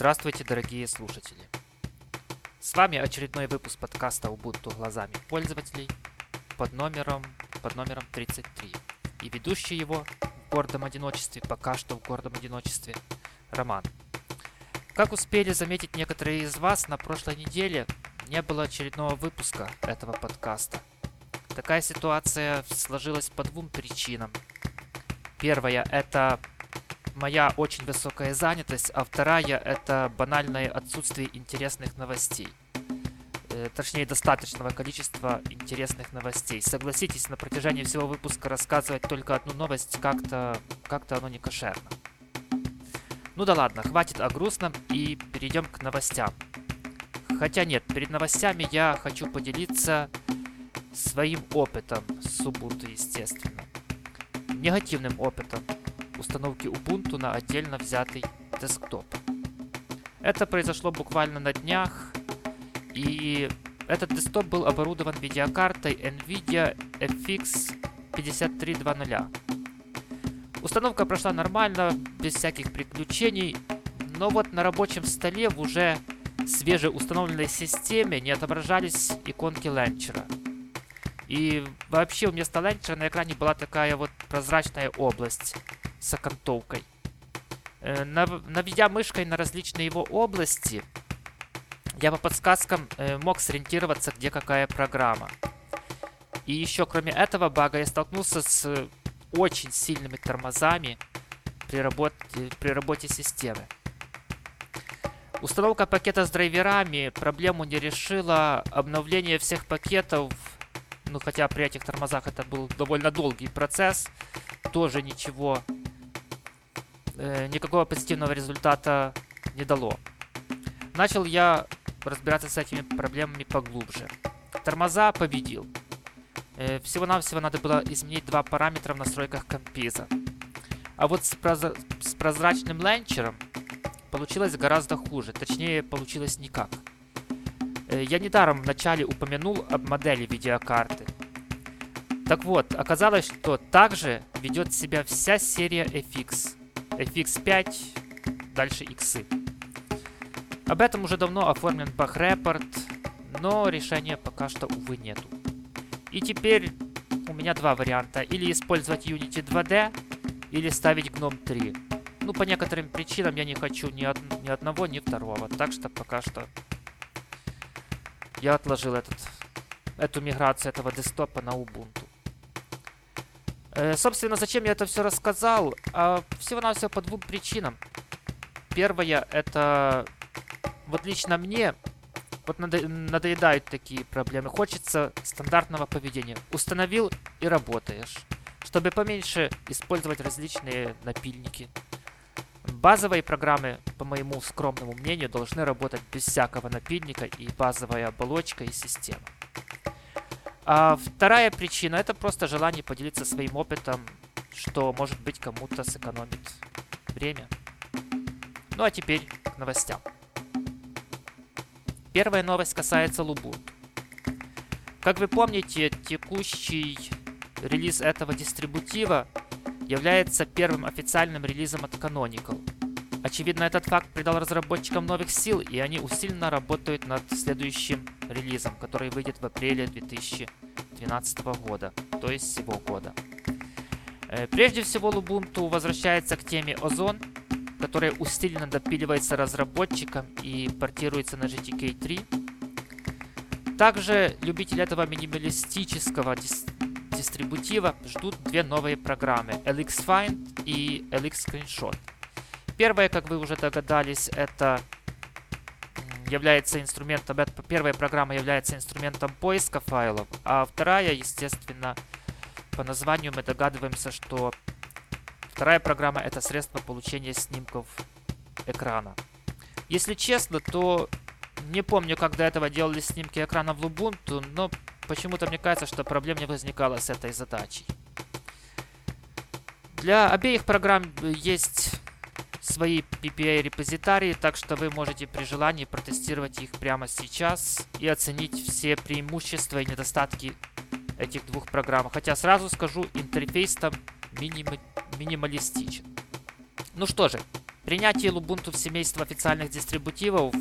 Здравствуйте, дорогие слушатели! С вами очередной выпуск подкаста Ubuntu глазами пользователей под номером, под номером 33. И ведущий его в гордом одиночестве, пока что в гордом одиночестве, Роман. Как успели заметить некоторые из вас, на прошлой неделе не было очередного выпуска этого подкаста. Такая ситуация сложилась по двум причинам. Первая – это моя очень высокая занятость, а вторая это банальное отсутствие интересных новостей. Э, точнее, достаточного количества интересных новостей. Согласитесь, на протяжении всего выпуска рассказывать только одну новость как-то как-то оно не кошерно. Ну да ладно, хватит о грустном и перейдем к новостям. Хотя нет, перед новостями я хочу поделиться своим опытом с Ubuntu, естественно. Негативным опытом, установки Ubuntu на отдельно взятый десктоп. Это произошло буквально на днях, и этот десктоп был оборудован видеокартой NVIDIA FX 5320. Установка прошла нормально, без всяких приключений, но вот на рабочем столе в уже свежеустановленной системе не отображались иконки ленчера. И вообще вместо ленчера на экране была такая вот прозрачная область с окантовкой. Э, наведя мышкой на различные его области, я по подсказкам э, мог сориентироваться, где какая программа. И еще кроме этого бага я столкнулся с очень сильными тормозами при работе, при работе системы. Установка пакета с драйверами проблему не решила. Обновление всех пакетов, ну хотя при этих тормозах это был довольно долгий процесс, тоже ничего э, никакого позитивного результата не дало. Начал я разбираться с этими проблемами поглубже. Тормоза победил. Э, Всего-навсего надо было изменить два параметра в настройках компиза. А вот с, проз... с прозрачным ленчером получилось гораздо хуже. Точнее, получилось никак. Э, я недаром вначале упомянул об модели видеокарты. Так вот, оказалось, что также ведет себя вся серия FX fx5, дальше иксы. Об этом уже давно оформлен баг-репорт, но решения пока что, увы, нету. И теперь у меня два варианта. Или использовать Unity 2D, или ставить GNOME 3. Ну, по некоторым причинам я не хочу ни, од ни одного, ни второго. Так что пока что я отложил этот, эту миграцию этого десктопа на Ubuntu. Э, собственно, зачем я это все рассказал? А, Всего-навсего по двум причинам. Первая, это вот лично мне вот надо, надоедают такие проблемы. Хочется стандартного поведения. Установил и работаешь. Чтобы поменьше использовать различные напильники. Базовые программы, по моему скромному мнению, должны работать без всякого напильника и базовая оболочка и система. А вторая причина это просто желание поделиться своим опытом, что может быть кому-то сэкономит время. Ну а теперь к новостям. Первая новость касается Лубунту. Как вы помните, текущий релиз этого дистрибутива является первым официальным релизом от Canonical. Очевидно, этот факт придал разработчикам новых сил, и они усиленно работают над следующим релизом, который выйдет в апреле 2012 года, то есть всего года. Э, прежде всего, Lubuntu возвращается к теме Озон, которая усиленно допиливается разработчикам и портируется на GTK 3. Также любители этого минималистического дис дистрибутива ждут две новые программы LXFind и LXScreenshot. Первая, как вы уже догадались, это является инструментом, первая программа является инструментом поиска файлов, а вторая, естественно, по названию мы догадываемся, что вторая программа это средство получения снимков экрана. Если честно, то не помню, как до этого делали снимки экрана в Ubuntu, но почему-то мне кажется, что проблем не возникало с этой задачей. Для обеих программ есть свои PPA-репозитарии, так что вы можете при желании протестировать их прямо сейчас и оценить все преимущества и недостатки этих двух программ. Хотя сразу скажу, интерфейс там миним... минималистичен. Ну что же, Принятие Ubuntu в семейство официальных дистрибутивов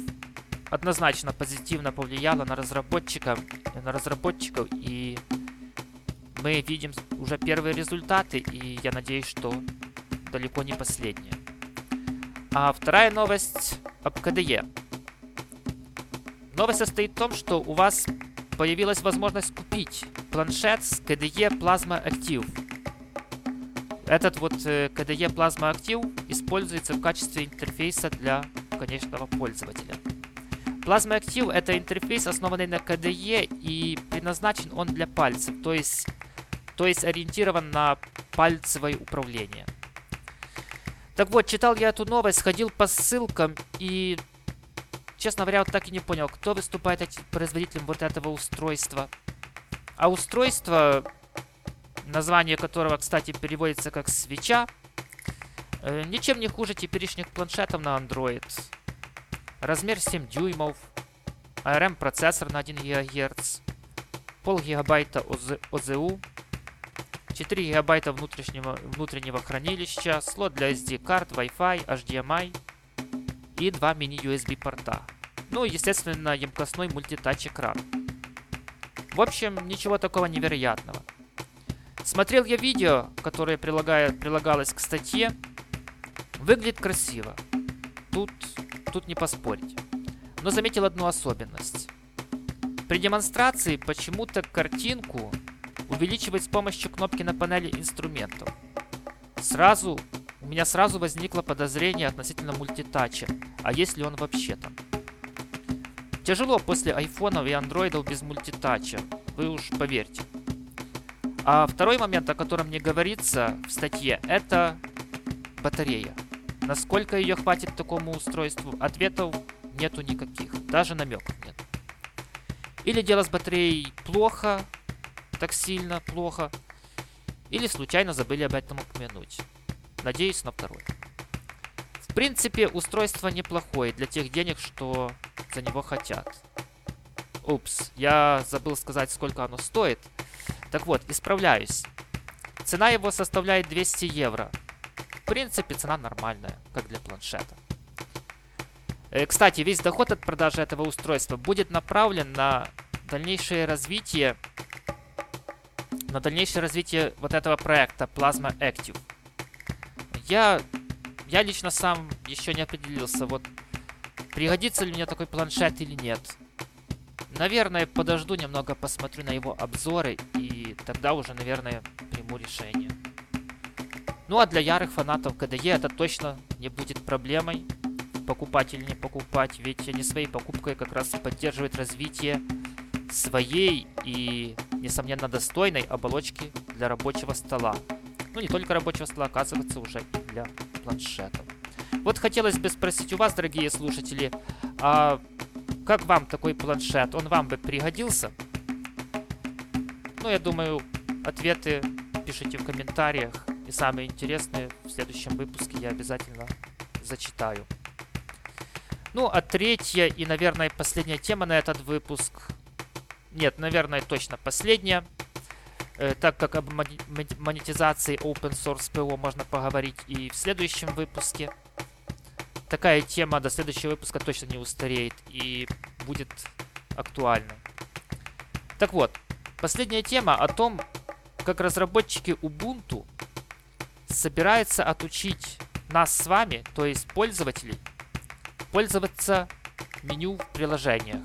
однозначно позитивно повлияло на разработчиков, на разработчиков и мы видим уже первые результаты, и я надеюсь, что далеко не последние. А вторая новость об KDE. Новость состоит в том, что у вас появилась возможность купить планшет с KDE Plasma Active. Этот вот KDE Plasma Active используется в качестве интерфейса для конечного пользователя. Plasma Active это интерфейс, основанный на KDE и предназначен он для пальцев, то есть, то есть ориентирован на пальцевое управление. Так вот, читал я эту новость, ходил по ссылкам и, честно говоря, вот так и не понял, кто выступает производителем вот этого устройства. А устройство название которого, кстати, переводится как «свеча», э, ничем не хуже теперешних планшетов на Android. Размер 7 дюймов, ARM процессор на 1 ГГц, пол гигабайта ОЗУ, 4 гигабайта внутреннего, внутреннего хранилища, слот для SD-карт, Wi-Fi, HDMI и два мини-USB порта. Ну и, естественно, емкостной мультитач экран. В общем, ничего такого невероятного. Смотрел я видео, которое прилагает, прилагалось к статье. Выглядит красиво. Тут, тут не поспорить. Но заметил одну особенность. При демонстрации почему-то картинку увеличивать с помощью кнопки на панели инструментов. Сразу, у меня сразу возникло подозрение относительно мультитача. А если он вообще там? Тяжело после айфонов и андроидов без мультитача. Вы уж поверьте. А второй момент, о котором не говорится в статье, это батарея. Насколько ее хватит такому устройству, ответов нету никаких, даже намеков нет. Или дело с батареей плохо, так сильно плохо, или случайно забыли об этом упомянуть. Надеюсь на второе. В принципе, устройство неплохое для тех денег, что за него хотят. Упс, я забыл сказать, сколько оно стоит. Так вот, исправляюсь. Цена его составляет 200 евро. В принципе, цена нормальная, как для планшета. Э, кстати, весь доход от продажи этого устройства будет направлен на дальнейшее развитие на дальнейшее развитие вот этого проекта Plasma Active. Я, я лично сам еще не определился, вот пригодится ли мне такой планшет или нет. Наверное, подожду немного, посмотрю на его обзоры и тогда уже, наверное, приму решение. Ну а для ярых фанатов KDE это точно не будет проблемой. Покупать или не покупать, ведь они своей покупкой как раз поддерживают развитие своей и, несомненно, достойной оболочки для рабочего стола. Ну, не только рабочего стола, оказывается, уже и для планшетов. Вот хотелось бы спросить у вас, дорогие слушатели, а как вам такой планшет? Он вам бы пригодился? Ну, я думаю, ответы пишите в комментариях. И самые интересные в следующем выпуске я обязательно зачитаю. Ну, а третья и, наверное, последняя тема на этот выпуск. Нет, наверное, точно последняя. Э, так как об монетизации Open Source PO можно поговорить и в следующем выпуске такая тема до следующего выпуска точно не устареет и будет актуальна. Так вот, последняя тема о том, как разработчики Ubuntu собираются отучить нас с вами, то есть пользователей, пользоваться меню в приложениях.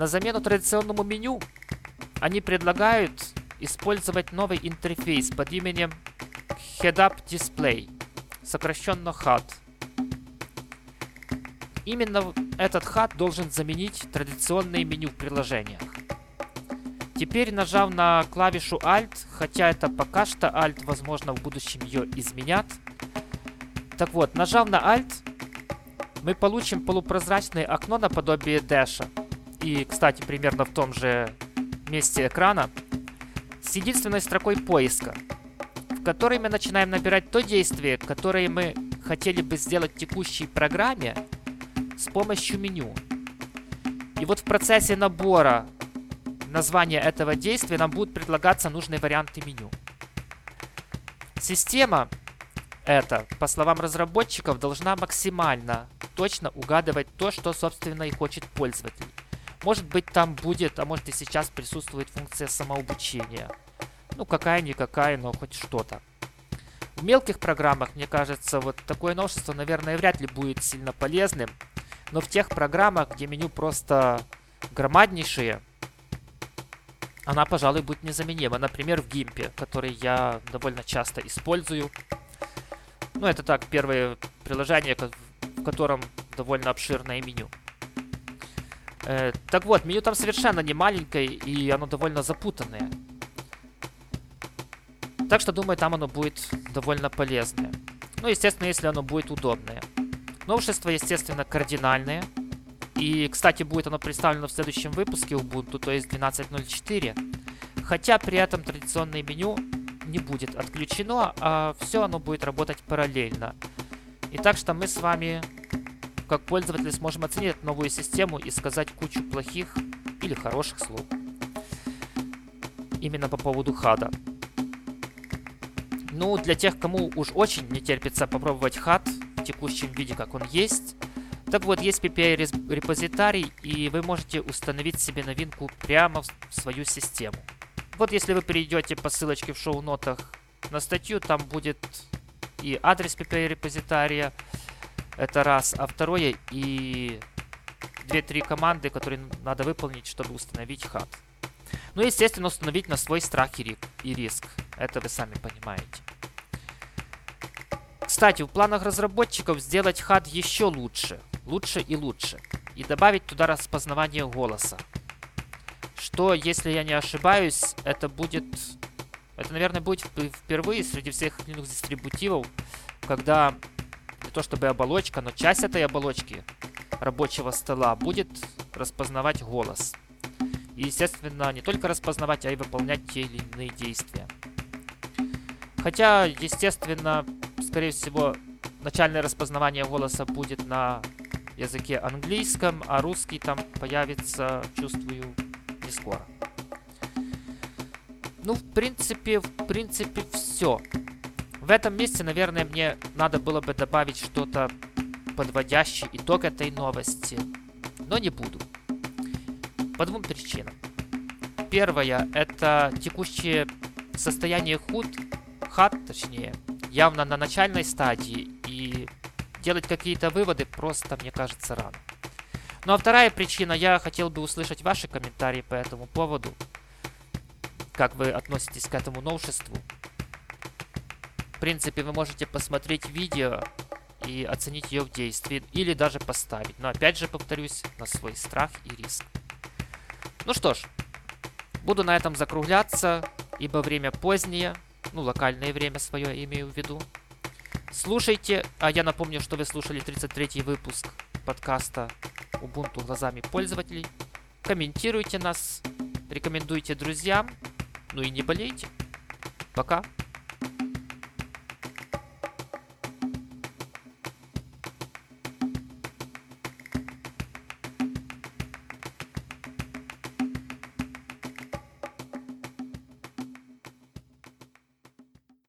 На замену традиционному меню они предлагают использовать новый интерфейс под именем Head Up Display – сокращенно HUD. Именно этот HUD должен заменить традиционные меню в приложениях. Теперь, нажав на клавишу Alt, хотя это пока что Alt, возможно, в будущем ее изменят. Так вот, нажав на Alt, мы получим полупрозрачное окно наподобие Dash. И, кстати, примерно в том же месте экрана. С единственной строкой поиска – в которой мы начинаем набирать то действие, которое мы хотели бы сделать в текущей программе с помощью меню. И вот в процессе набора названия этого действия нам будут предлагаться нужные варианты меню. Система эта, по словам разработчиков, должна максимально точно угадывать то, что, собственно, и хочет пользователь. Может быть, там будет, а может и сейчас присутствует функция самообучения. Ну, какая-никакая, но хоть что-то. В мелких программах, мне кажется, вот такое новшество, наверное, вряд ли будет сильно полезным. Но в тех программах, где меню просто громаднейшие, она, пожалуй, будет незаменима. Например, в Гимпе, который я довольно часто использую. Ну, это так, первое приложение, в котором довольно обширное меню. Э, так вот, меню там совершенно не маленькое, и оно довольно запутанное. Так что, думаю, там оно будет довольно полезное. Ну, естественно, если оно будет удобное. Новшество, естественно, кардинальное. И, кстати, будет оно представлено в следующем выпуске Ubuntu, то есть 12.04. Хотя при этом традиционное меню не будет отключено, а все оно будет работать параллельно. И так что мы с вами, как пользователи, сможем оценить новую систему и сказать кучу плохих или хороших слов. Именно по поводу хада. Ну, для тех, кому уж очень не терпится попробовать хад в текущем виде, как он есть, так вот, есть PPI репозитарий, и вы можете установить себе новинку прямо в свою систему. Вот если вы перейдете по ссылочке в шоу-нотах на статью, там будет и адрес PPI репозитария, это раз, а второе и 2-3 команды, которые надо выполнить, чтобы установить хат. Ну, естественно, установить на свой страх и риск. Это вы сами понимаете. Кстати, в планах разработчиков сделать хат еще лучше – лучше и лучше. И добавить туда распознавание голоса. Что, если я не ошибаюсь, это будет... Это, наверное, будет впервые среди всех Linux дистрибутивов, когда не то чтобы оболочка, но часть этой оболочки рабочего стола будет распознавать голос. И, естественно, не только распознавать, а и выполнять те или иные действия. Хотя, естественно, скорее всего, начальное распознавание голоса будет на языке английском, а русский там появится, чувствую, не скоро. Ну, в принципе, в принципе, все. В этом месте, наверное, мне надо было бы добавить что-то подводящее итог этой новости. Но не буду. По двум причинам. Первая – это текущее состояние худ, хат, точнее, явно на начальной стадии, и делать какие-то выводы просто, мне кажется, рано. Ну а вторая причина, я хотел бы услышать ваши комментарии по этому поводу. Как вы относитесь к этому новшеству? Принципе, вы можете посмотреть видео и оценить ее в действии, или даже поставить. Но опять же, повторюсь, на свой страх и риск. Ну что ж, буду на этом закругляться, ибо время позднее, ну, локальное время свое имею в виду. Слушайте, а я напомню, что вы слушали 33-й выпуск подкаста Ubuntu глазами пользователей. Комментируйте нас, рекомендуйте друзьям, ну и не болейте. Пока.